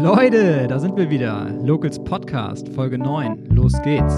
Leute, da sind wir wieder. Locals Podcast, Folge 9. Los geht's.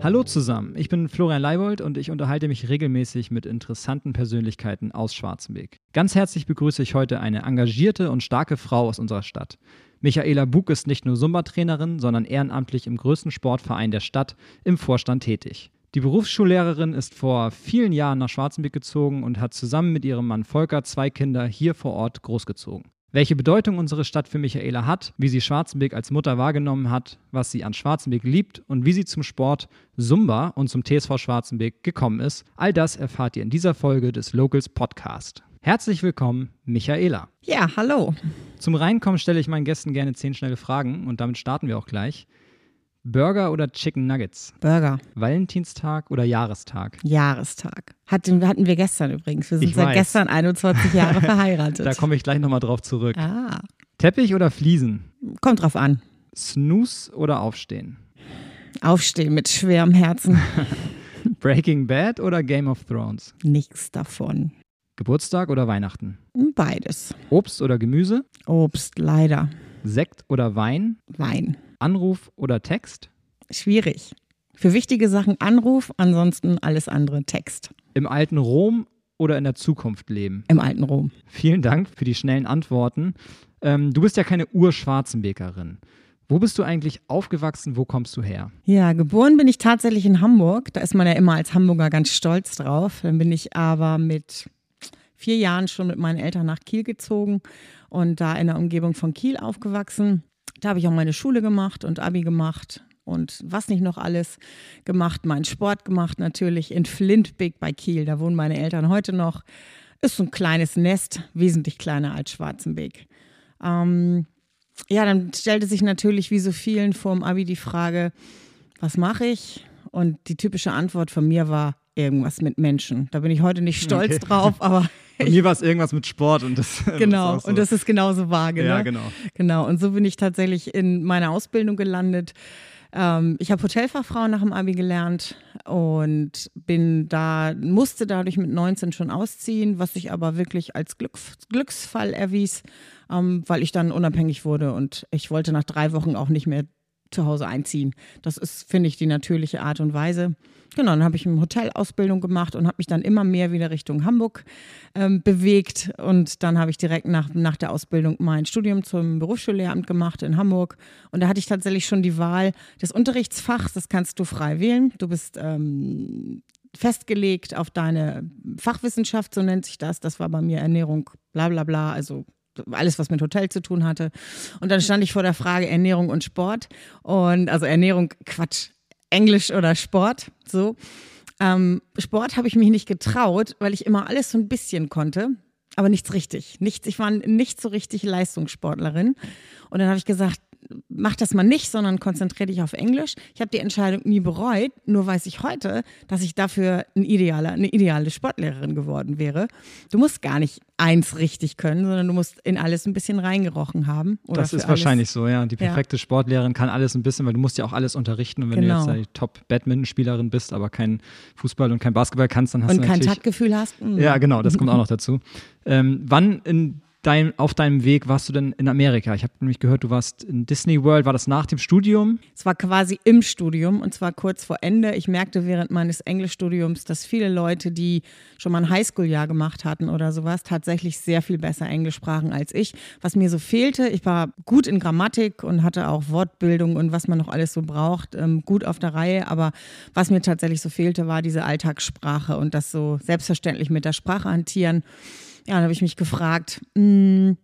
Hallo zusammen, ich bin Florian Leibold und ich unterhalte mich regelmäßig mit interessanten Persönlichkeiten aus Schwarzenberg. Ganz herzlich begrüße ich heute eine engagierte und starke Frau aus unserer Stadt. Michaela Bug ist nicht nur Sumba-Trainerin, sondern ehrenamtlich im größten Sportverein der Stadt im Vorstand tätig. Die Berufsschullehrerin ist vor vielen Jahren nach Schwarzenberg gezogen und hat zusammen mit ihrem Mann Volker zwei Kinder hier vor Ort großgezogen. Welche Bedeutung unsere Stadt für Michaela hat, wie sie Schwarzenberg als Mutter wahrgenommen hat, was sie an Schwarzenberg liebt und wie sie zum Sport Zumba und zum TSV Schwarzenberg gekommen ist, all das erfahrt ihr in dieser Folge des Locals Podcast. Herzlich willkommen, Michaela. Ja, hallo. Zum Reinkommen stelle ich meinen Gästen gerne zehn schnelle Fragen und damit starten wir auch gleich. Burger oder Chicken Nuggets? Burger. Valentinstag oder Jahrestag? Jahrestag. Hatten, hatten wir gestern übrigens. Wir sind Ich seit weiß. gestern 21 Jahre verheiratet. Da komme ich gleich nochmal drauf zurück. ah, Teppich oder Fliesen? kommt drauf an. Snooze oder Aufstehen? Aufstehen mit schwerem Herzen. Breaking Bad oder Game of Thrones? Nichts davon. Geburtstag oder Weihnachten? Beides. Obst oder Gemüse? Obst, leider. Sekt oder Wein? Wein. Anruf oder Text? Schwierig. Für wichtige Sachen Anruf, ansonsten alles andere Text. Im alten Rom oder in der Zukunft leben? Im alten Rom. Vielen Dank für die schnellen Antworten. Ähm, du bist ja keine Ur-Schwarzenbekerin. Wo bist du eigentlich aufgewachsen? Wo kommst du her? Ja, geboren bin ich tatsächlich in Hamburg. Da ist man ja immer als Hamburger ganz stolz drauf. Dann bin ich aber mit vier Jahren schon mit meinen Eltern nach Kiel gezogen und da in der Umgebung von Kiel aufgewachsen. Da habe ich auch meine Schule gemacht und Abi gemacht und was nicht noch alles gemacht. Meinen Sport gemacht natürlich in Flintbeek bei Kiel. Da wohnen meine Eltern heute noch. Ist so ein kleines Nest, wesentlich kleiner als Schwarzenbeek. Ähm, ja, dann stellte sich natürlich wie so vielen vor dem Abi die Frage, was mache ich? Und die typische Antwort von mir war irgendwas mit Menschen. Da bin ich heute nicht stolz Okay. drauf, aber mir war es irgendwas mit Sport und das. genau. das so. Und das ist genauso vage. Ja, ne? genau. Genau. Und so bin ich tatsächlich in meiner Ausbildung gelandet. Ähm, ich habe Hotelfachfrau nach dem Abi gelernt und bin da, musste dadurch mit 19 schon ausziehen, was sich aber wirklich als Glück, Glücksfall erwies, ähm, weil ich dann unabhängig wurde und ich wollte nach drei Wochen auch nicht mehr zu Hause einziehen. Das ist, finde ich, die natürliche Art und Weise. Genau, dann habe ich eine Hotelausbildung gemacht und habe mich dann immer mehr wieder Richtung Hamburg ähm, bewegt. Und dann habe ich direkt nach, nach der Ausbildung mein Studium zum Berufsschullehramt gemacht in Hamburg. Und da hatte ich tatsächlich schon die Wahl des Unterrichtsfachs. Das kannst du frei wählen. Du bist ähm, festgelegt auf deine Fachwissenschaft, so nennt sich das. Das war bei mir Ernährung, bla bla bla. Also alles, was mit Hotel zu tun hatte. Und dann stand ich vor der Frage Ernährung und Sport. Und also Ernährung, Quatsch, Englisch oder Sport, so. Ähm, Sport habe ich mich nicht getraut, weil ich immer alles so ein bisschen konnte, aber nichts richtig. Nichts, ich war nicht so richtig Leistungssportlerin. Und dann habe ich gesagt, mach das mal nicht, sondern konzentriere dich auf Englisch. Ich habe die Entscheidung nie bereut, nur weiß ich heute, dass ich dafür ein idealer, eine ideale Sportlehrerin geworden wäre. Du musst gar nicht eins richtig können, sondern du musst in alles ein bisschen reingerochen haben. Das ist alles- wahrscheinlich so, ja. Die Ja. perfekte Sportlehrerin kann alles ein bisschen, weil du musst ja auch alles unterrichten. Und wenn Genau. du jetzt die Top-Badminton-Spielerin bist, aber kein Fußball und kein Basketball kannst, dann hast Und du kein Taktgefühl hast. mm. Ja, genau, das kommt auch noch dazu. Ähm, wann in dein, auf deinem Weg warst du denn in Amerika? Ich habe nämlich gehört, du warst in Disney World. War das nach dem Studium? Es war quasi im Studium und zwar kurz vor Ende. Ich merkte während meines Englischstudiums, dass viele Leute, die schon mal ein Highschool-Jahr gemacht hatten oder sowas, tatsächlich sehr viel besser Englisch sprachen als ich. Was mir so fehlte, ich war gut in Grammatik und hatte auch Wortbildung und was man noch alles so braucht, ähm, gut auf der Reihe. Aber was mir tatsächlich so fehlte, war diese Alltagssprache und das so selbstverständlich mit der Sprache hantieren. Ja, dann habe ich mich gefragt, mh,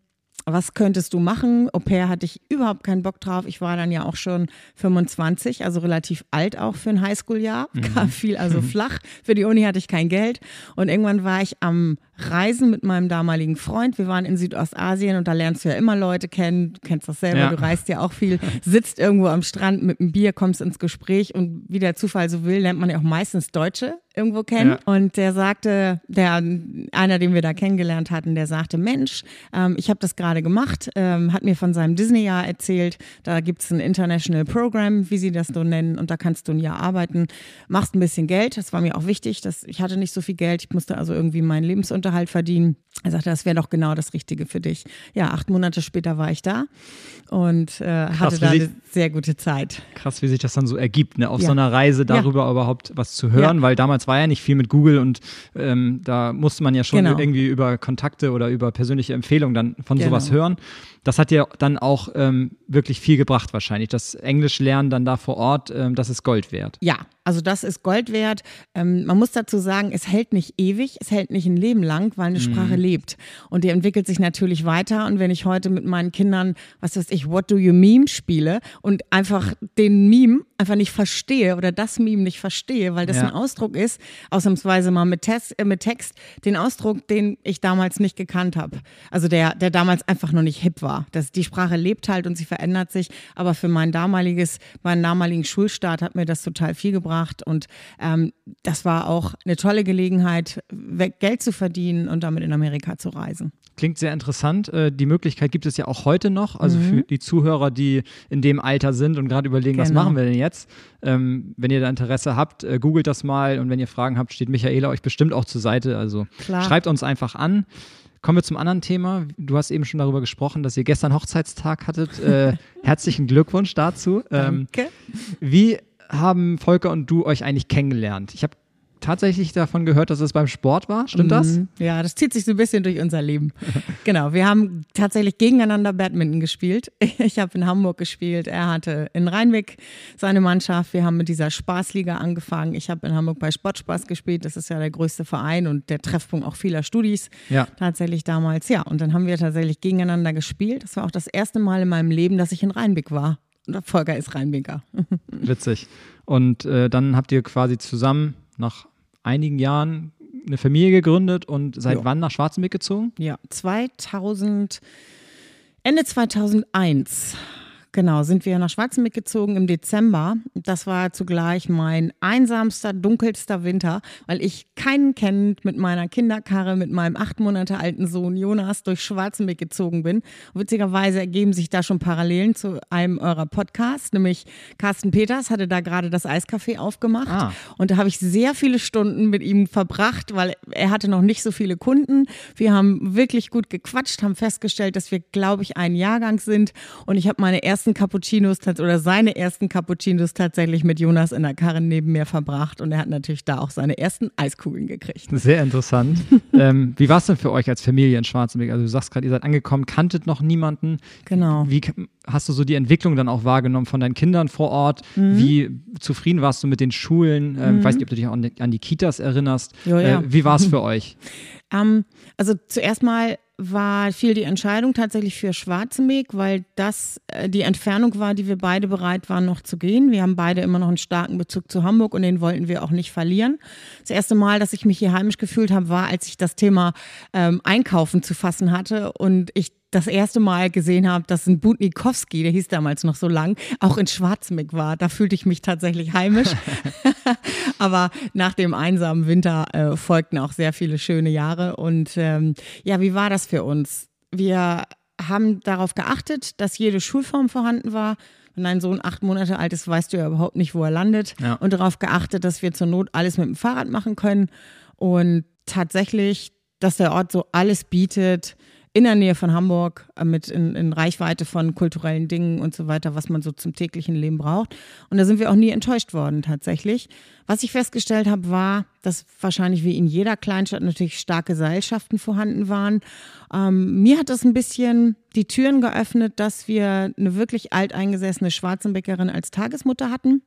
was könntest du machen? Au pair hatte ich überhaupt keinen Bock drauf. Ich war dann ja auch schon 25, also relativ alt auch für ein Highschool-Jahr. Fiel also flach. Für die Uni hatte ich kein Geld. Und irgendwann war ich am Reisen mit meinem damaligen Freund. Wir waren in Südostasien und da lernst du ja immer Leute kennen. Du kennst das selber, ja. du reist ja auch viel, sitzt irgendwo am Strand mit einem Bier, kommst ins Gespräch und wie der Zufall so will, lernt man ja auch meistens Deutsche irgendwo kennen. Ja. Und der sagte, der einer, den wir da kennengelernt hatten, der sagte, Mensch, ähm, ich habe das gerade gemacht, ähm, hat mir von seinem Disney-Jahr erzählt. Da gibt es ein International Program, wie sie das so nennen, und da kannst du ein Jahr arbeiten, machst ein bisschen Geld. Das war mir auch wichtig. Dass, ich hatte nicht so viel Geld, ich musste also irgendwie meinen Lebensunterhalt verdienen. Er sagte, das wäre doch genau das Richtige für dich. Ja, acht Monate später war ich da und äh, Krass, hatte da eine sehr gute Zeit. Krass, wie sich das dann so ergibt, ne? auf ja. so einer Reise darüber ja. überhaupt was zu hören, ja. weil damals war ja nicht viel mit Google und ähm, da musste man ja schon genau. irgendwie über Kontakte oder über persönliche Empfehlungen dann von genau. sowas hören. Das hat ja dann auch ähm, wirklich viel gebracht wahrscheinlich. Das Englisch lernen dann da vor Ort, ähm, das ist Gold wert. Ja, also das ist Gold wert. Ähm, man muss dazu sagen, es hält nicht ewig, es hält nicht ein Leben lang, weil eine mhm. Sprache lebt. Und die entwickelt sich natürlich weiter. Und wenn ich heute mit meinen Kindern, was weiß ich, What do you meme spiele und einfach den Meme einfach nicht verstehe oder das Meme nicht verstehe, weil das ja. ein Ausdruck ist, ausnahmsweise mal mit, Test, äh, mit Text, den Ausdruck, den ich damals nicht gekannt habe. Also der, der damals einfach noch nicht hip war. Das, die Sprache lebt halt und sie verändert sich. Aber für mein damaliges, meinen damaligen Schulstart hat mir das total viel gebracht. Und ähm, das war auch eine tolle Gelegenheit, Geld zu verdienen und damit in Amerika zu reisen. Klingt sehr interessant. Äh, die Möglichkeit gibt es ja auch heute noch. Also mhm. für die Zuhörer, die in dem Alter sind und gerade überlegen, genau. was machen wir denn jetzt? Ähm, wenn ihr da Interesse habt, äh, googelt das mal und wenn ihr Fragen habt, steht Michaela euch bestimmt auch zur Seite. Also Klar. schreibt uns einfach an. Kommen wir zum anderen Thema. Du hast eben schon darüber gesprochen, dass ihr gestern Hochzeitstag hattet. Äh, herzlichen Glückwunsch dazu. Ähm, Danke. Wie haben Volker und du euch eigentlich kennengelernt? Ich habe tatsächlich davon gehört, dass es beim Sport war. Stimmt das? Mhm. Ja, das zieht sich so ein bisschen durch unser Leben. genau, wir haben tatsächlich gegeneinander Badminton gespielt. Ich habe in Hamburg gespielt, er hatte in Rheinweg seine Mannschaft. Wir haben mit dieser Spaßliga angefangen. Ich habe in Hamburg bei Sportspaß gespielt. Das ist ja der größte Verein und der Treffpunkt auch vieler Studis. Ja. Tatsächlich damals. Ja, und dann haben wir tatsächlich gegeneinander gespielt. Das war auch das erste Mal in meinem Leben, dass ich in Rheinweg war. Und Volker ist Rheinweger. Witzig. Und äh, dann habt ihr quasi zusammen nach einigen Jahren eine Familie gegründet und seit jo. wann nach Schwarzenbeck gezogen? Ja, 2000, Ende 2001 Genau, sind wir nach Schwarzenbeck gezogen im Dezember. Das war zugleich mein einsamster, dunkelster Winter, weil ich keinen kennend mit meiner Kinderkarre, mit meinem acht Monate alten Sohn Jonas durch Schwarzenbeck gezogen bin. Und witzigerweise ergeben sich da schon Parallelen zu einem eurer Podcasts, nämlich Carsten Peters hatte da gerade das Eiscafé aufgemacht. Ah. Und da habe ich sehr viele Stunden mit ihm verbracht, weil er hatte noch nicht so viele Kunden. Wir haben wirklich gut gequatscht, haben festgestellt, dass wir, glaube ich, ein Jahrgang sind. Und ich habe meine erste ersten Cappuccinos oder seine ersten Cappuccinos tatsächlich mit Jonas in der Karre neben mir verbracht und er hat natürlich da auch seine ersten Eiskugeln gekriegt. Sehr interessant. ähm, wie war es denn für euch als Familie in Schwarzenberg? Also du sagst gerade, ihr seid angekommen, kanntet noch niemanden. Genau. Wie hast du so die Entwicklung dann auch wahrgenommen von deinen Kindern vor Ort? Mhm. Wie zufrieden warst du mit den Schulen? Ähm, mhm. Ich weiß nicht, ob du dich auch an die Kitas erinnerst. Jo, ja. äh, wie war es für euch? Ähm, also zuerst mal war viel die Entscheidung tatsächlich für Schwarzenbeek, weil das äh, die Entfernung war, die wir beide bereit waren, noch zu gehen. Wir haben beide immer noch einen starken Bezug zu Hamburg und den wollten wir auch nicht verlieren. Das erste Mal, dass ich mich hier heimisch gefühlt habe, war, als ich das Thema ähm, Einkaufen zu fassen hatte und ich das erste Mal gesehen habe, dass ein Butnikowski, der hieß damals noch so lang, auch in Schwarzmick war. Da fühlte ich mich tatsächlich heimisch. Aber nach dem einsamen Winter äh, folgten auch sehr viele schöne Jahre. Und ähm, ja, wie war das für uns? Wir haben darauf geachtet, dass jede Schulform vorhanden war. Wenn dein Sohn acht Monate alt ist, weißt du ja überhaupt nicht, wo er landet. Ja. Und darauf geachtet, dass wir zur Not alles mit dem Fahrrad machen können. Und tatsächlich, dass der Ort so alles bietet, in der Nähe von Hamburg, äh, mit in, in, Reichweite von kulturellen Dingen und so weiter, was man so zum täglichen Leben braucht. Und da sind wir auch nie enttäuscht worden tatsächlich. Was ich festgestellt habe, war, dass wahrscheinlich wie in jeder Kleinstadt natürlich starke Seilschaften vorhanden waren. Ähm, mir hat das ein bisschen die Türen geöffnet, dass wir eine wirklich alteingesessene Schwarzenbäckerin als Tagesmutter hatten,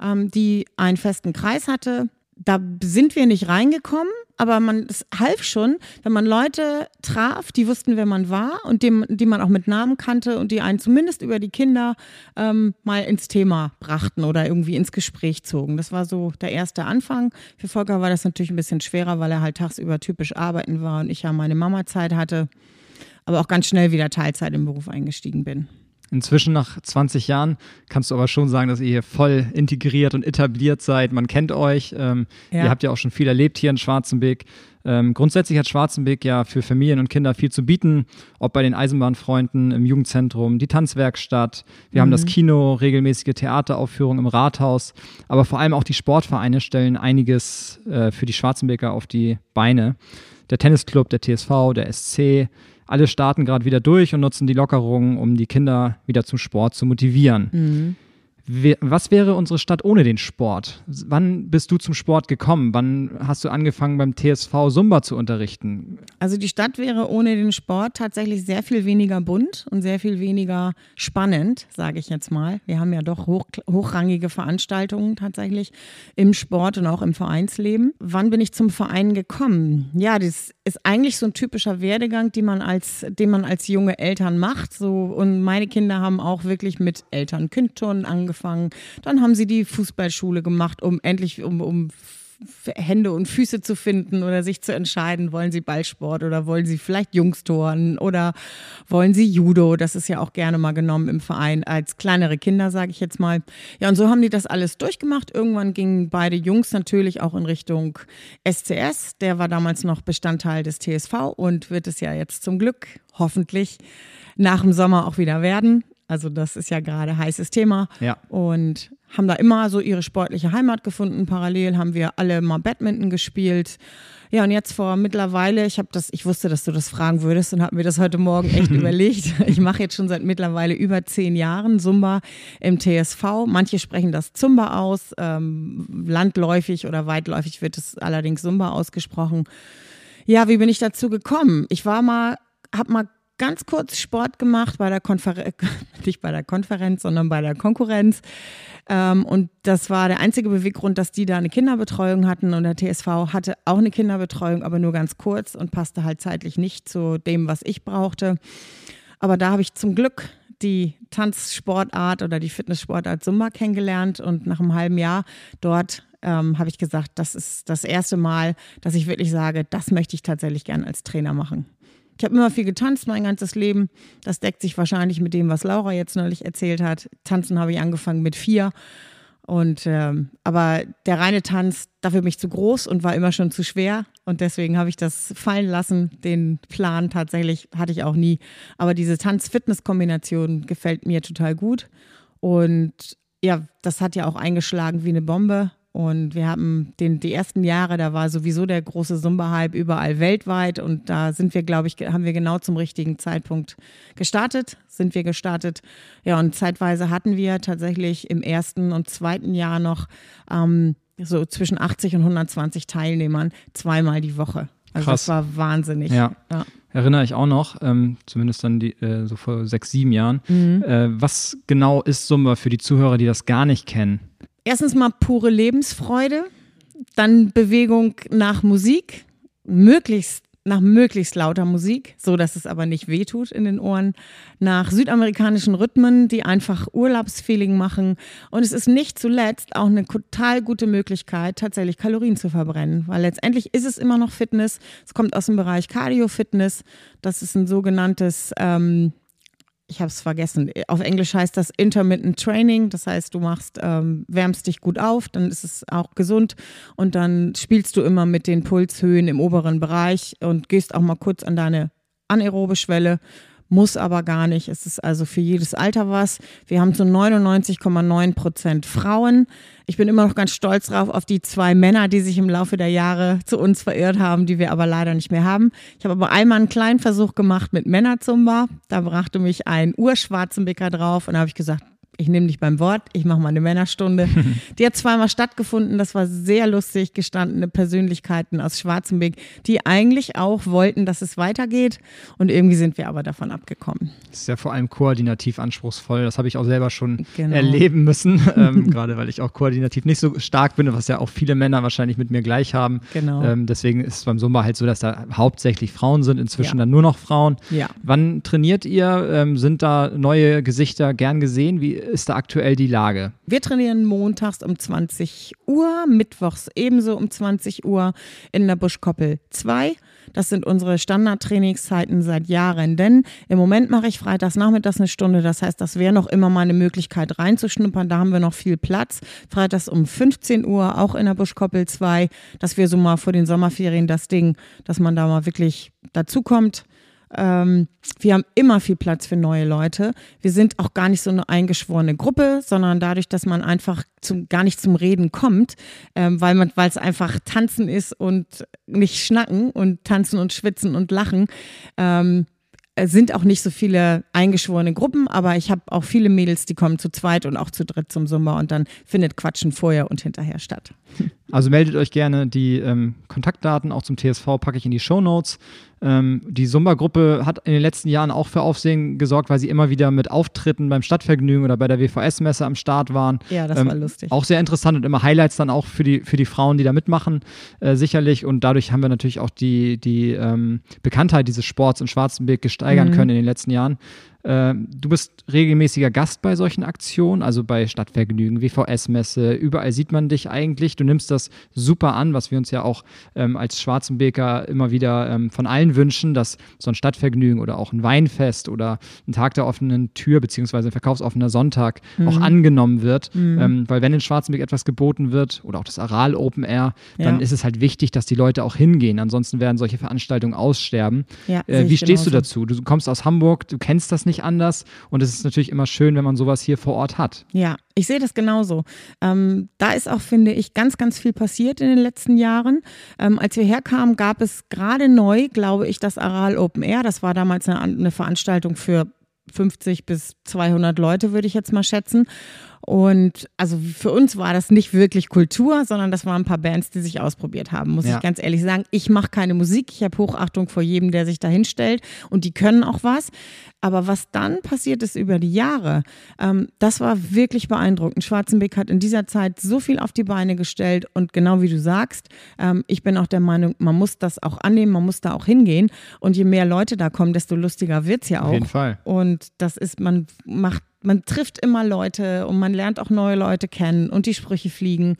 ähm, die einen festen Kreis hatte. Da sind wir nicht reingekommen aber man, es half schon, wenn man Leute traf, die wussten, wer man war und dem, die man auch mit Namen kannte und die einen zumindest über die Kinder ähm, mal ins Thema brachten oder irgendwie ins Gespräch zogen. Das war so der erste Anfang. Für Volker war das natürlich ein bisschen schwerer, weil er halt tagsüber typisch arbeiten war und ich ja meine Mama-Zeit hatte, aber auch ganz schnell wieder Teilzeit im Beruf eingestiegen bin. Inzwischen nach 20 Jahren kannst du aber schon sagen, dass ihr hier voll integriert und etabliert seid. Man kennt euch. Ähm, ja. Ihr habt ja auch schon viel erlebt hier in Schwarzenbeek. Ähm, grundsätzlich hat Schwarzenbeek ja für Familien und Kinder viel zu bieten, ob bei den Eisenbahnfreunden, im Jugendzentrum, die Tanzwerkstatt. Wir mhm. haben das mhm. Kino, regelmäßige Theateraufführungen im Rathaus, aber vor allem auch die Sportvereine stellen einiges äh, für die Schwarzenbeker auf die Beine. Der Tennisclub, der TSV, der SC, alle starten gerade wieder durch und nutzen die Lockerungen, um die Kinder wieder zum Sport zu motivieren. Mhm. Was wäre unsere Stadt ohne den Sport? Wann bist du zum Sport gekommen? Wann hast du angefangen beim TSV Sumba zu unterrichten? Also die Stadt wäre ohne den Sport tatsächlich sehr viel weniger bunt und sehr viel weniger spannend, sage ich jetzt mal. Wir haben ja doch hoch, hochrangige Veranstaltungen tatsächlich im Sport und auch im Vereinsleben. Wann bin ich zum Verein gekommen? Ja, das ist eigentlich so ein typischer Werdegang, den man als, den man als junge Eltern macht. So, und meine Kinder haben auch wirklich mit Eltern-Kind-Turnen angefangen angefangen. Dann haben sie die Fußballschule gemacht, um endlich um, um Hände und Füße zu finden oder sich zu entscheiden, wollen sie Ballsport oder wollen sie vielleicht Jungstoren oder wollen sie Judo. Das ist ja auch gerne mal genommen im Verein als kleinere Kinder, sage ich jetzt mal. Ja, und so haben die das alles durchgemacht. Irgendwann gingen beide Jungs natürlich auch in Richtung SCS. Der war damals noch Bestandteil des TSV und wird es ja jetzt zum Glück hoffentlich nach dem Sommer auch wieder werden. Also das ist ja gerade heißes Thema. Ja. Und haben da immer so ihre sportliche Heimat gefunden. Parallel haben wir alle mal Badminton gespielt. Ja, und jetzt vor mittlerweile, ich habe das, ich wusste, dass du das fragen würdest und habe mir das heute Morgen echt überlegt. Ich mache jetzt schon seit mittlerweile über zehn Jahren Zumba im TSV. Manche sprechen das Zumba aus. Ähm, landläufig oder weitläufig wird es allerdings Zumba ausgesprochen. Ja, wie bin ich dazu gekommen? Ich war mal, habe mal ganz kurz Sport gemacht bei der Konferenz, nicht bei der Konferenz, sondern bei der Konkurrenz. Ähm, und das war der einzige Beweggrund, dass die da eine Kinderbetreuung hatten und der TSV hatte auch eine Kinderbetreuung, aber nur ganz kurz und passte halt zeitlich nicht zu dem, was ich brauchte. Aber da habe ich zum Glück die Tanzsportart oder die Fitnesssportart Zumba kennengelernt und nach einem halben Jahr dort ähm, habe ich gesagt, das ist das erste Mal, dass ich wirklich sage, das möchte ich tatsächlich gern als Trainer machen. Ich habe immer viel getanzt mein ganzes Leben. Das deckt sich wahrscheinlich mit dem, was Laura jetzt neulich erzählt hat. Tanzen habe ich angefangen mit vier. Und ähm, aber der reine Tanz, dafür bin ich zu groß und war immer schon zu schwer. Und deswegen habe ich das fallen lassen. Den Plan tatsächlich hatte ich auch nie. Aber diese Tanz-Fitness-Kombination gefällt mir total gut. Und ja, das hat ja auch eingeschlagen wie eine Bombe. Und wir haben den, die ersten Jahre, da war sowieso der große Sumba-Hype überall weltweit. Und da sind wir, glaube ich, haben wir genau zum richtigen Zeitpunkt gestartet, sind wir gestartet. Ja, und zeitweise hatten wir tatsächlich im ersten und zweiten Jahr noch ähm, so zwischen 80 und 120 Teilnehmern zweimal die Woche. Also Krass. das war wahnsinnig. Ja. ja. Erinnere ich auch noch, ähm, zumindest dann die, äh, so vor sechs, sieben Jahren. Mhm. Äh, was genau ist Sumba für die Zuhörer, die das gar nicht kennen? Erstens mal pure Lebensfreude, dann Bewegung nach Musik, möglichst nach möglichst lauter Musik, so dass es aber nicht wehtut in den Ohren, nach südamerikanischen Rhythmen, die einfach Urlaubsfeeling machen. Und es ist nicht zuletzt auch eine total gute Möglichkeit, tatsächlich Kalorien zu verbrennen, weil letztendlich ist es immer noch Fitness. Es kommt aus dem Bereich Cardio-Fitness. Das ist ein sogenanntes ähm, ich habe es vergessen. Auf Englisch heißt das Intermittent Training. Das heißt, du machst, ähm, wärmst dich gut auf, dann ist es auch gesund und dann spielst du immer mit den Pulshöhen im oberen Bereich und gehst auch mal kurz an deine anaerobe Schwelle muss aber gar nicht. Es ist also für jedes Alter was. Wir haben zu 99,9 Prozent Frauen. Ich bin immer noch ganz stolz drauf auf die zwei Männer, die sich im Laufe der Jahre zu uns verirrt haben, die wir aber leider nicht mehr haben. Ich habe aber einmal einen kleinen Versuch gemacht mit Männerzumba. Da brachte mich ein Urschwarzenbecker drauf und da habe ich gesagt, ich nehme dich beim Wort, ich mache mal eine Männerstunde. Die hat zweimal stattgefunden, das war sehr lustig, gestandene Persönlichkeiten aus Schwarzenberg, die eigentlich auch wollten, dass es weitergeht und irgendwie sind wir aber davon abgekommen. Das ist ja vor allem koordinativ anspruchsvoll, das habe ich auch selber schon genau. erleben müssen, ähm, gerade weil ich auch koordinativ nicht so stark bin, was ja auch viele Männer wahrscheinlich mit mir gleich haben. Genau. Ähm, deswegen ist es beim Sumba halt so, dass da hauptsächlich Frauen sind, inzwischen ja. dann nur noch Frauen. Ja. Wann trainiert ihr? Ähm, sind da neue Gesichter gern gesehen? Wie ist da aktuell die Lage? Wir trainieren montags um 20 Uhr, mittwochs ebenso um 20 Uhr in der Buschkoppel 2. Das sind unsere Standardtrainingszeiten seit Jahren. Denn im Moment mache ich freitags nachmittags eine Stunde. Das heißt, das wäre noch immer mal eine Möglichkeit reinzuschnuppern. Da haben wir noch viel Platz. Freitags um 15 Uhr auch in der Buschkoppel 2, dass wir so mal vor den Sommerferien das Ding, dass man da mal wirklich dazukommt. Ähm, wir haben immer viel Platz für neue Leute. Wir sind auch gar nicht so eine eingeschworene Gruppe, sondern dadurch, dass man einfach zum, gar nicht zum Reden kommt, ähm, weil es einfach tanzen ist und nicht schnacken und tanzen und schwitzen und lachen. Ähm, sind auch nicht so viele eingeschworene Gruppen, aber ich habe auch viele Mädels, die kommen zu zweit und auch zu dritt zum Sommer und dann findet Quatschen vorher und hinterher statt. Also meldet euch gerne. Die ähm, Kontaktdaten auch zum TSV packe ich in die Show Notes. Ähm, die Sumba-Gruppe hat in den letzten Jahren auch für Aufsehen gesorgt, weil sie immer wieder mit Auftritten beim Stadtvergnügen oder bei der WVS-Messe am Start waren. Ja, das ähm, war lustig. Auch sehr interessant und immer Highlights dann auch für die, für die Frauen, die da mitmachen, äh, sicherlich. Und dadurch haben wir natürlich auch die, die ähm, Bekanntheit dieses Sports in Schwarzenberg gesteigern mhm. können in den letzten Jahren. Ähm, du bist regelmäßiger Gast bei solchen Aktionen, also bei Stadtvergnügen, WVS-Messe, überall sieht man dich eigentlich. Du nimmst das super an, was wir uns ja auch ähm, als Schwarzenbeker immer wieder ähm, von allen wünschen, dass so ein Stadtvergnügen oder auch ein Weinfest oder ein Tag der offenen Tür beziehungsweise ein verkaufsoffener Sonntag mhm. auch angenommen wird. Mhm. Ähm, weil wenn in Schwarzenberg etwas geboten wird oder auch das Aral Open Air, dann ja. ist es halt wichtig, dass die Leute auch hingehen. Ansonsten werden solche Veranstaltungen aussterben. Ja, äh, wie stehst genauso. du dazu? Du kommst aus Hamburg, du kennst das nicht nicht anders. Und es ist natürlich immer schön, wenn man sowas hier vor Ort hat. Ja, ich sehe das genauso. Ähm, da ist auch, finde ich, ganz, ganz viel passiert in den letzten Jahren. Ähm, als wir herkamen, gab es gerade neu, glaube ich, das Aral Open Air. Das war damals eine, eine Veranstaltung für 50 bis 200 Leute, würde ich jetzt mal schätzen. Und also für uns war das nicht wirklich Kultur, sondern das waren ein paar Bands, die sich ausprobiert haben, muss ja. ich ganz ehrlich sagen. Ich mache keine Musik, ich habe Hochachtung vor jedem, der sich da hinstellt und die können auch was. Aber was dann passiert ist über die Jahre, ähm, das war wirklich beeindruckend. Schwarzenbeck hat in dieser Zeit so viel auf die Beine gestellt und genau wie du sagst, ähm, ich bin auch der Meinung, man muss das auch annehmen, man muss da auch hingehen und je mehr Leute da kommen, desto lustiger wird es ja auch. Auf jeden Fall. Und das ist, man macht man trifft immer Leute und man lernt auch neue Leute kennen und die Sprüche fliegen.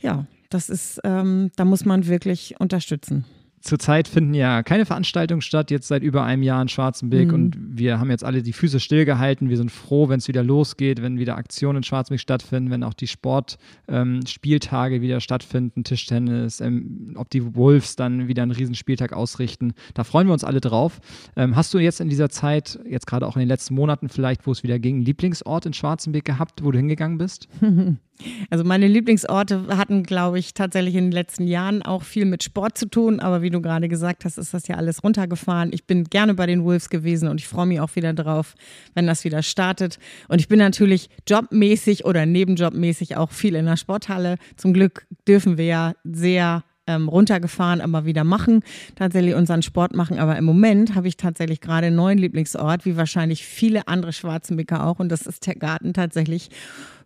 Ja, das ist, ähm, da muss man wirklich unterstützen zurzeit finden ja keine Veranstaltungen statt, jetzt seit über einem Jahr in Schwarzenberg mhm. und wir haben jetzt alle die Füße stillgehalten. Wir sind froh, wenn es wieder losgeht, wenn wieder Aktionen in Schwarzenberg stattfinden, wenn auch die Sportspieltage ähm, wieder stattfinden, Tischtennis, ähm, ob die Wolves dann wieder einen Riesenspieltag ausrichten. Da freuen wir uns alle drauf. Ähm, hast du jetzt in dieser Zeit, jetzt gerade auch in den letzten Monaten vielleicht, wo es wieder ging, einen Lieblingsort in Schwarzenberg gehabt, wo du hingegangen bist? Also meine Lieblingsorte hatten, glaube ich, tatsächlich in den letzten Jahren auch viel mit Sport zu tun. Aber wie du gerade gesagt hast, ist das ja alles runtergefahren. Ich bin gerne bei den Wolves gewesen und ich freue mich auch wieder drauf, wenn das wieder startet. Und ich bin natürlich jobmäßig oder nebenjobmäßig auch viel in der Sporthalle. Zum Glück dürfen wir ja sehr ähm, runtergefahren, aber wieder machen, tatsächlich unseren Sport machen. Aber im Moment habe ich tatsächlich gerade einen neuen Lieblingsort, wie wahrscheinlich viele andere Schwarzenbecker auch. Und das ist der Garten tatsächlich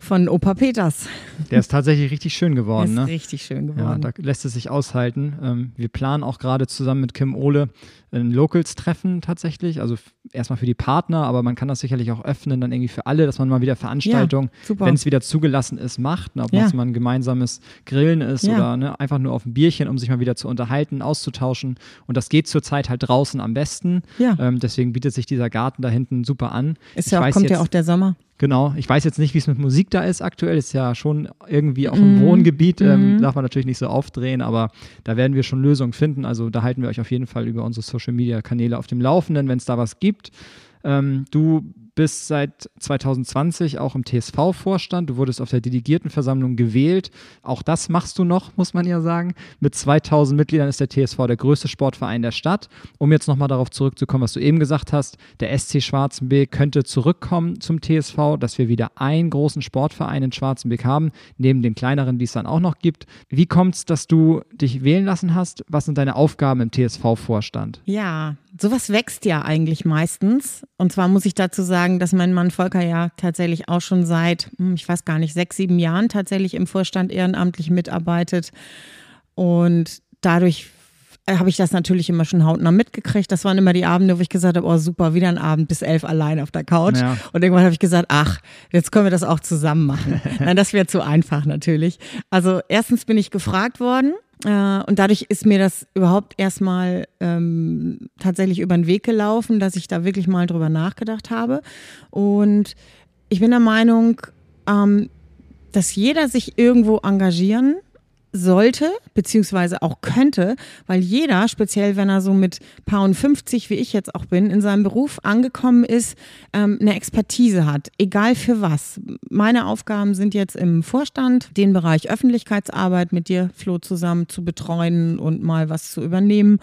von Opa Peters. Der ist tatsächlich richtig schön geworden. Der ist ne? richtig schön geworden. Ja, da lässt es sich aushalten. Ähm, wir planen auch gerade zusammen mit Kim Ole ein Locals-Treffen tatsächlich. Also erstmal für die Partner, aber man kann das sicherlich auch öffnen, dann irgendwie für alle, dass man mal wieder Veranstaltungen, ja, wenn es wieder zugelassen ist, macht. Ne? Ob ja. mal ein gemeinsames Grillen ist ja. oder ne? einfach nur auf ein Bierchen, um sich mal wieder zu unterhalten, auszutauschen. Und das geht zurzeit halt draußen am besten. Ja. Ähm, deswegen bietet sich dieser Garten da hinten super an. Ist ja auch, kommt jetzt, ja auch der Sommer. Genau, ich weiß jetzt nicht, wie es mit Musik da ist aktuell. Ist ja schon irgendwie auch im mm. Wohngebiet, ähm, mm. darf man natürlich nicht so aufdrehen, aber da werden wir schon Lösungen finden. Also da halten wir euch auf jeden Fall über unsere Social Media Kanäle auf dem Laufenden, wenn es da was gibt. Ähm, du bist seit 2020 auch im TSV-Vorstand. Du wurdest auf der Delegiertenversammlung gewählt. Auch das machst du noch, muss man ja sagen. Mit 2000 Mitgliedern ist der TSV der größte Sportverein der Stadt. Um jetzt nochmal darauf zurückzukommen, was du eben gesagt hast, der SC Schwarzenbeek könnte zurückkommen zum TSV, dass wir wieder einen großen Sportverein in Schwarzenbeek haben, neben den kleineren, die es dann auch noch gibt. Wie kommt es, dass du dich wählen lassen hast? Was sind deine Aufgaben im TSV-Vorstand? Ja, sowas wächst ja eigentlich meistens. Und zwar muss ich dazu sagen, dass mein Mann Volker ja tatsächlich auch schon seit, hm, ich weiß gar nicht, sechs, sieben Jahren tatsächlich im Vorstand ehrenamtlich mitarbeitet. Und dadurch habe ich das natürlich immer schon hautnah mitgekriegt. Das waren immer die Abende, wo ich gesagt habe, oh super, wieder ein Abend bis elf allein auf der Couch. Ja. Und irgendwann habe ich gesagt, ach, jetzt können wir das auch zusammen machen. Nein, das wäre zu einfach natürlich. Also erstens bin ich gefragt worden äh, und dadurch ist mir das überhaupt erstmal ähm, tatsächlich über den Weg gelaufen, dass ich da wirklich mal drüber nachgedacht habe. Und ich bin der Meinung, ähm, dass jeder sich irgendwo engagieren sollte, beziehungsweise auch könnte, weil jeder, speziell wenn er so mit paar und 50, wie ich jetzt auch bin, in seinem Beruf angekommen ist, ähm, eine Expertise hat, egal für was. Meine Aufgaben sind jetzt im Vorstand, den Bereich Öffentlichkeitsarbeit mit dir, Flo, zusammen zu betreuen und mal was zu übernehmen.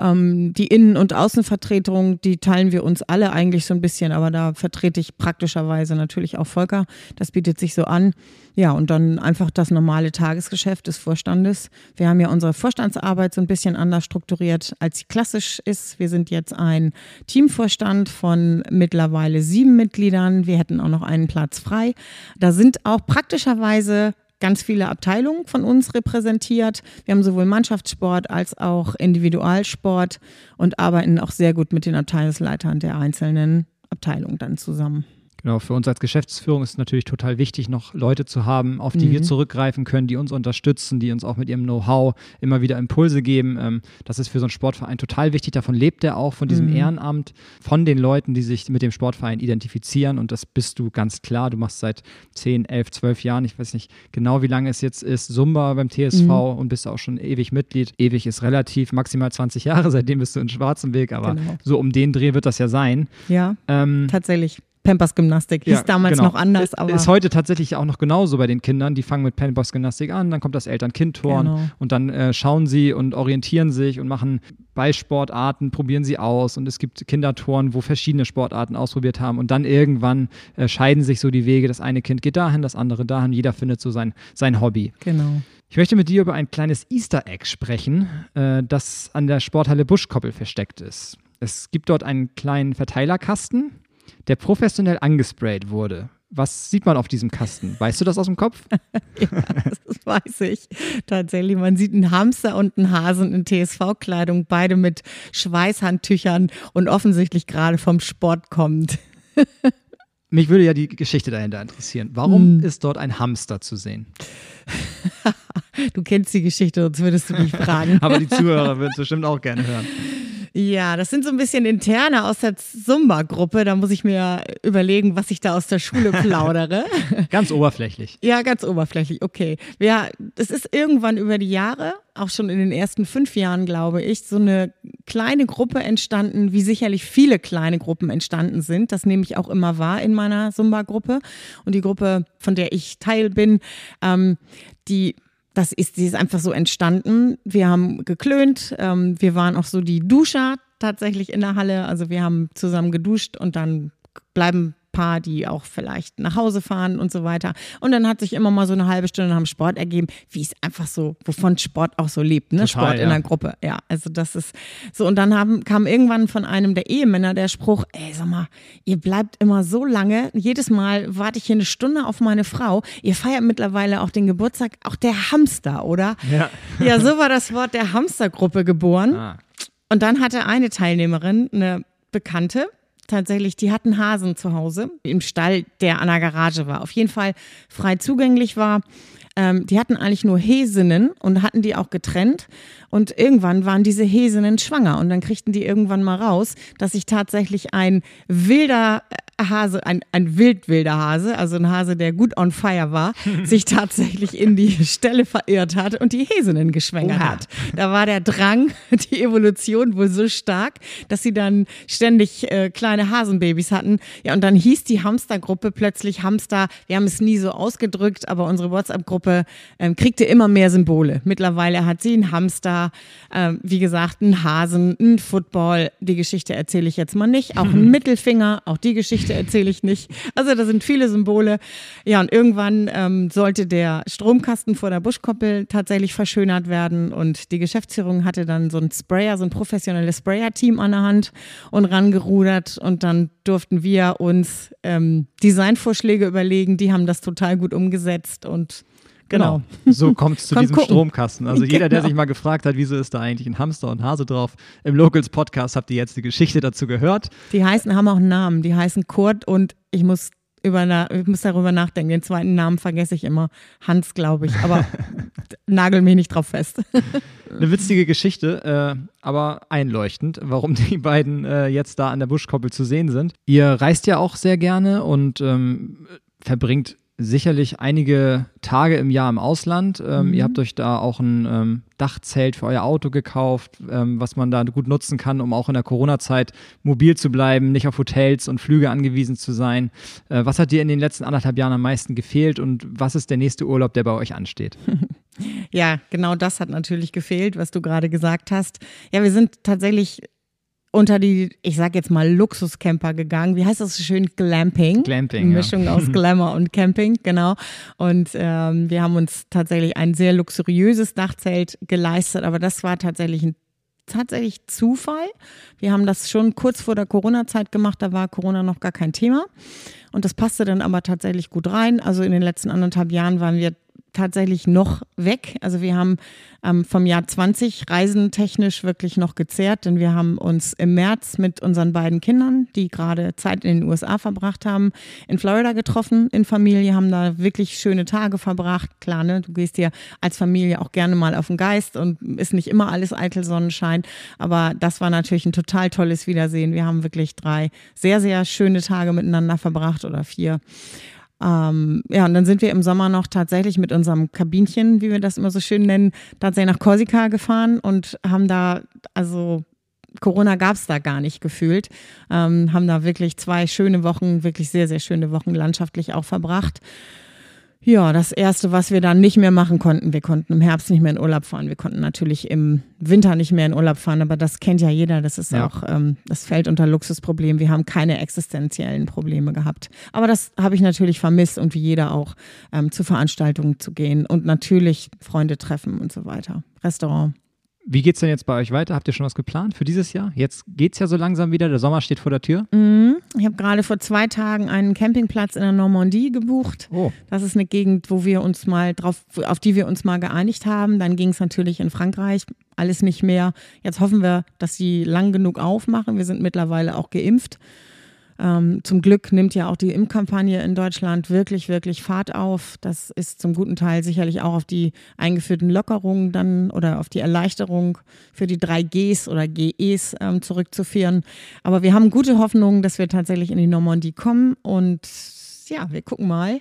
Ähm, die Innen- und Außenvertretung, die teilen wir uns alle eigentlich so ein bisschen, aber da vertrete ich praktischerweise natürlich auch Volker. Das bietet sich so an. Ja, und dann einfach das normale Tagesgeschäft des Vorstandes. Wir haben ja unsere Vorstandsarbeit so ein bisschen anders strukturiert, als sie klassisch ist. Wir sind jetzt ein Teamvorstand von mittlerweile sieben Mitgliedern. Wir hätten auch noch einen Platz frei. Da sind auch praktischerweise ganz viele Abteilungen von uns repräsentiert. Wir haben sowohl Mannschaftssport als auch Individualsport und arbeiten auch sehr gut mit den Abteilungsleitern der einzelnen Abteilungen dann zusammen. Genau, für uns als Geschäftsführung ist es natürlich total wichtig, noch Leute zu haben, auf die mhm. wir zurückgreifen können, die uns unterstützen, die uns auch mit ihrem Know-how immer wieder Impulse geben. Ähm, das ist für so einen Sportverein total wichtig. Davon lebt er auch, von diesem mhm. Ehrenamt, von den Leuten, die sich mit dem Sportverein identifizieren. Und das bist du ganz klar. Du machst seit 10, 11, 12 Jahren, ich weiß nicht genau, wie lange es jetzt ist, Sumba beim TSV mhm. und bist auch schon ewig Mitglied. Ewig ist relativ, maximal 20 Jahre, seitdem bist du in Schwarzenberg, aber genau. so um den Dreh wird das ja sein. Ja, ähm, tatsächlich. Pampers-Gymnastik. Hieß ja, damals genau. noch anders, aber. Ist heute tatsächlich auch noch genauso bei den Kindern. Die fangen mit Pampers-Gymnastik an, dann kommt das Eltern-Kind-Turn genau. und dann äh, schauen sie und orientieren sich und machen bei Sportarten, probieren sie aus und es gibt Kindertouren, wo verschiedene Sportarten ausprobiert haben und dann irgendwann äh, scheiden sich so die Wege. Das eine Kind geht dahin, das andere dahin. Jeder findet so sein, sein Hobby. Genau. Ich möchte mit dir über ein kleines Easter Egg sprechen, äh, das an der Sporthalle Buschkoppel versteckt ist. Es gibt dort einen kleinen Verteilerkasten der professionell angesprayt wurde. Was sieht man auf diesem Kasten? Weißt du das aus dem Kopf? ja, das weiß ich. Tatsächlich, man sieht einen Hamster und einen Hasen in TSV-Kleidung, beide mit Schweißhandtüchern und offensichtlich gerade vom Sport kommend. Mich würde ja die Geschichte dahinter interessieren. Warum hm. ist dort ein Hamster zu sehen? du kennst die Geschichte, sonst würdest du mich fragen. Aber die Zuhörer würden es bestimmt auch gerne hören. Ja, das sind so ein bisschen interne aus der Zumba-Gruppe. Da muss ich mir überlegen, was ich da aus der Schule plaudere. ganz oberflächlich. Ja, ganz oberflächlich, okay. Ja, es ist irgendwann über die Jahre, auch schon in den ersten fünf Jahren, glaube ich, so eine kleine Gruppe entstanden, wie sicherlich viele kleine Gruppen entstanden sind. Das nehme ich auch immer wahr in meiner Zumba-Gruppe. Und die Gruppe, von der ich Teil bin, ähm, die das ist, die ist einfach so entstanden. Wir haben geklönt, ähm, wir waren auch so die Duscher tatsächlich in der Halle. Also wir haben zusammen geduscht und dann bleiben Paar, die auch vielleicht nach Hause fahren und so weiter. Und dann hat sich immer mal so eine halbe Stunde dem Sport ergeben, wie es einfach so, wovon Sport auch so lebt, ne? Total, Sport ja. in der Gruppe. Ja, also das ist so. Und dann haben, kam irgendwann von einem der Ehemänner der Spruch, ey, sag mal, ihr bleibt immer so lange, jedes Mal warte ich hier eine Stunde auf meine Frau. Ihr feiert mittlerweile auch den Geburtstag, auch der Hamster, oder? Ja. Ja, so war das Wort der Hamstergruppe geboren. Ah. Und dann hatte eine Teilnehmerin, eine Bekannte, tatsächlich, die hatten Hasen zu Hause im Stall, der an der Garage war. Auf jeden Fall frei zugänglich war. Ähm, die hatten eigentlich nur Häsinnen und hatten die auch getrennt. Und irgendwann waren diese Häsinnen schwanger und dann kriegten die irgendwann mal raus, dass sich tatsächlich ein wilder Hase, ein, ein wildwilder Hase, also ein Hase, der gut on fire war, sich tatsächlich in die Stelle verirrt hat und die Häsinnen geschwängert Oha. hat. Da war der Drang, die Evolution wohl so stark, dass sie dann ständig äh, kleine Hasenbabys hatten. Ja, und dann hieß die Hamstergruppe plötzlich Hamster. Wir haben es nie so ausgedrückt, aber unsere WhatsApp-Gruppe ähm, kriegte immer mehr Symbole. Mittlerweile hat sie einen Hamster, ähm, wie gesagt, einen Hasen, einen Football. Die Geschichte erzähle ich jetzt mal nicht. Auch einen Mittelfinger, auch die Geschichte Geschichte erzähle ich nicht. Also da sind viele Symbole. Ja, und irgendwann ähm, sollte der Stromkasten vor der Buschkoppel tatsächlich verschönert werden und die Geschäftsführung hatte dann so ein Sprayer, so ein professionelles Sprayer-Team an der Hand und rangerudert und dann durften wir uns ähm, Designvorschläge überlegen. Die haben das total gut umgesetzt und Genau. genau. So kommt es zu Komm diesem gucken. Stromkasten. Also jeder, genau. der sich mal gefragt hat, wieso ist da eigentlich ein Hamster und Hase drauf, im Locals Podcast habt ihr jetzt die Geschichte dazu gehört. Die heißen, haben auch einen Namen. Die heißen Kurt und ich muss über, ich muss darüber nachdenken. Den zweiten Namen vergesse ich immer. Hans, glaube ich. Aber nagel mich nicht drauf fest. Eine witzige Geschichte, äh, aber einleuchtend, warum die beiden äh, jetzt da an der Buschkoppel zu sehen sind. Ihr reist ja auch sehr gerne und ähm, verbringt sicherlich einige Tage im Jahr im Ausland. Ähm, mhm. Ihr habt euch da auch ein ähm, Dachzelt für euer Auto gekauft, ähm, was man da gut nutzen kann, um auch in der Corona-Zeit mobil zu bleiben, nicht auf Hotels und Flüge angewiesen zu sein. Äh, was hat dir in den letzten anderthalb Jahren am meisten gefehlt und was ist der nächste Urlaub, der bei euch ansteht? Ja, genau das hat natürlich gefehlt, was du gerade gesagt hast. Ja, wir sind tatsächlich unter die, ich sag jetzt mal, Luxuscamper gegangen. Wie heißt das so schön? Glamping. Glamping. Eine Mischung ja. aus Glamour und Camping, genau. Und ähm, wir haben uns tatsächlich ein sehr luxuriöses Dachzelt geleistet, aber das war tatsächlich ein tatsächlich Zufall. Wir haben das schon kurz vor der Corona-Zeit gemacht, da war Corona noch gar kein Thema. Und das passte dann aber tatsächlich gut rein. Also in den letzten anderthalb Jahren waren wir tatsächlich noch weg. Also wir haben ähm, vom Jahr 20 reisentechnisch wirklich noch gezehrt, denn wir haben uns im März mit unseren beiden Kindern, die gerade Zeit in den USA verbracht haben, in Florida getroffen, in Familie, haben da wirklich schöne Tage verbracht. Klar, ne, du gehst dir als Familie auch gerne mal auf den Geist und ist nicht immer alles eitel Sonnenschein, aber das war natürlich ein total tolles Wiedersehen. Wir haben wirklich drei sehr, sehr schöne Tage miteinander verbracht oder vier. Ähm, ja, und dann sind wir im Sommer noch tatsächlich mit unserem Kabinchen, wie wir das immer so schön nennen, tatsächlich nach Korsika gefahren und haben da, also Corona gab es da gar nicht gefühlt, ähm, haben da wirklich zwei schöne Wochen, wirklich sehr, sehr schöne Wochen landschaftlich auch verbracht. Ja, das erste, was wir dann nicht mehr machen konnten, wir konnten im Herbst nicht mehr in Urlaub fahren. Wir konnten natürlich im Winter nicht mehr in Urlaub fahren, aber das kennt ja jeder. Das ist ja. auch, ähm, das fällt unter Luxusproblem. Wir haben keine existenziellen Probleme gehabt. Aber das habe ich natürlich vermisst und wie jeder auch, ähm, zu Veranstaltungen zu gehen und natürlich Freunde treffen und so weiter. Restaurant. Wie geht es denn jetzt bei euch weiter? Habt ihr schon was geplant für dieses Jahr? Jetzt geht es ja so langsam wieder, der Sommer steht vor der Tür. Mhm. Ich habe gerade vor zwei Tagen einen Campingplatz in der Normandie gebucht. Oh. Das ist eine Gegend, wo wir uns mal drauf, auf die wir uns mal geeinigt haben. Dann ging es natürlich in Frankreich, alles nicht mehr. Jetzt hoffen wir, dass sie lang genug aufmachen. Wir sind mittlerweile auch geimpft. Ähm, zum Glück nimmt ja auch die Impfkampagne in Deutschland wirklich, wirklich Fahrt auf. Das ist zum guten Teil sicherlich auch auf die eingeführten Lockerungen dann oder auf die Erleichterung für die 3Gs oder GEs ähm, zurückzuführen. Aber wir haben gute Hoffnung, dass wir tatsächlich in die Normandie kommen und ja, wir gucken mal,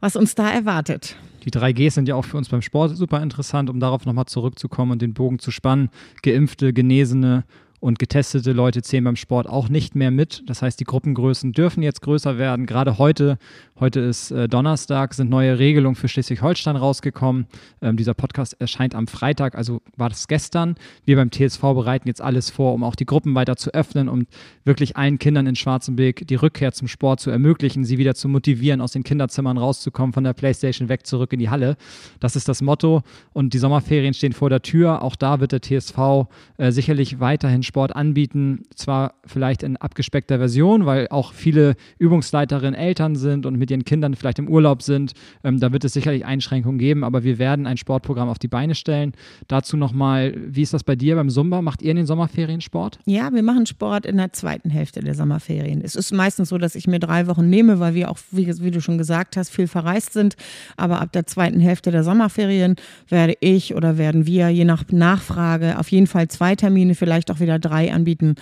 was uns da erwartet. Die 3Gs sind ja auch für uns beim Sport super interessant, um darauf nochmal zurückzukommen und den Bogen zu spannen. Geimpfte, Genesene und getestete Leute zählen beim Sport auch nicht mehr mit. Das heißt, die Gruppengrößen dürfen jetzt größer werden. Gerade heute, heute ist äh, Donnerstag, sind neue Regelungen für Schleswig-Holstein rausgekommen. Ähm, dieser Podcast erscheint am Freitag, also war das gestern. Wir beim TSV bereiten jetzt alles vor, um auch die Gruppen weiter zu öffnen und wirklich allen Kindern in Schwarzenberg die Rückkehr zum Sport zu ermöglichen, sie wieder zu motivieren, aus den Kinderzimmern rauszukommen, von der Playstation weg zurück in die Halle. Das ist das Motto. Und die Sommerferien stehen vor der Tür. Auch da wird der TSV äh, sicherlich weiterhin Sport anbieten, zwar vielleicht in abgespeckter Version, weil auch viele Übungsleiterinnen Eltern sind und mit ihren Kindern vielleicht im Urlaub sind. Ähm, da wird es sicherlich Einschränkungen geben, aber wir werden ein Sportprogramm auf die Beine stellen. Dazu nochmal, wie ist das bei dir beim Zumba? Macht ihr in den Sommerferien Sport? Ja, wir machen Sport in der zweiten Hälfte der Sommerferien. Es ist meistens so, dass ich mir drei Wochen nehme, weil wir auch, wie, wie du schon gesagt hast, viel verreist sind. Aber ab der zweiten Hälfte der Sommerferien werde ich oder werden wir, je nach Nachfrage, auf jeden Fall zwei Termine, vielleicht auch wieder drei anbieten.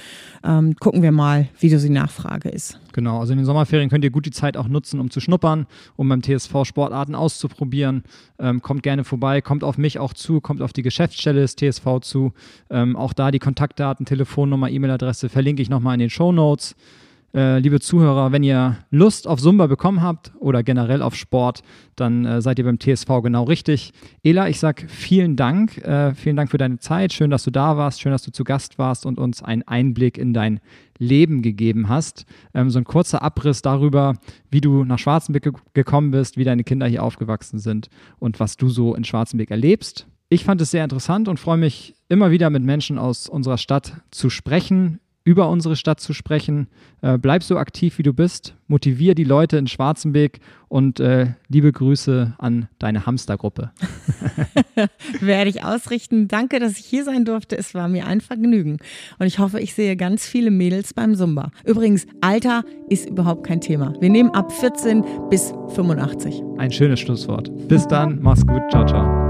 Ähm, gucken wir mal, wie so die Nachfrage ist. Genau, also in den Sommerferien könnt ihr gut die Zeit auch nutzen, um zu schnuppern, um beim TSV Sportarten auszuprobieren. Ähm, kommt gerne vorbei, kommt auf mich auch zu, kommt auf die Geschäftsstelle des TSV zu. Ähm, auch da die Kontaktdaten, Telefonnummer, E-Mail-Adresse verlinke ich nochmal in den Show Notes. Äh, liebe Zuhörer, wenn ihr Lust auf Zumba bekommen habt oder generell auf Sport, dann äh, seid ihr beim TSV genau richtig. Ela, ich sag vielen Dank. Äh, vielen Dank für deine Zeit. Schön, dass du da warst. Schön, dass du zu Gast warst und uns einen Einblick in dein Leben gegeben hast. Ähm, so ein kurzer Abriss darüber, wie du nach Schwarzenbeck ge gekommen bist, wie deine Kinder hier aufgewachsen sind und was du so in Schwarzenbeck erlebst. Ich fand es sehr interessant und freue mich immer wieder mit Menschen aus unserer Stadt zu sprechen, über unsere Stadt zu sprechen. Äh, bleib so aktiv, wie du bist. Motivier die Leute in Schwarzenbeek und äh, liebe Grüße an deine Hamstergruppe. Werde ich ausrichten. Danke, dass ich hier sein durfte. Es war mir ein Vergnügen. Und ich hoffe, ich sehe ganz viele Mädels beim Zumba. Übrigens, Alter ist überhaupt kein Thema. Wir nehmen ab 14 bis 85. Ein schönes Schlusswort. Bis dann. Mach's gut. Ciao, ciao.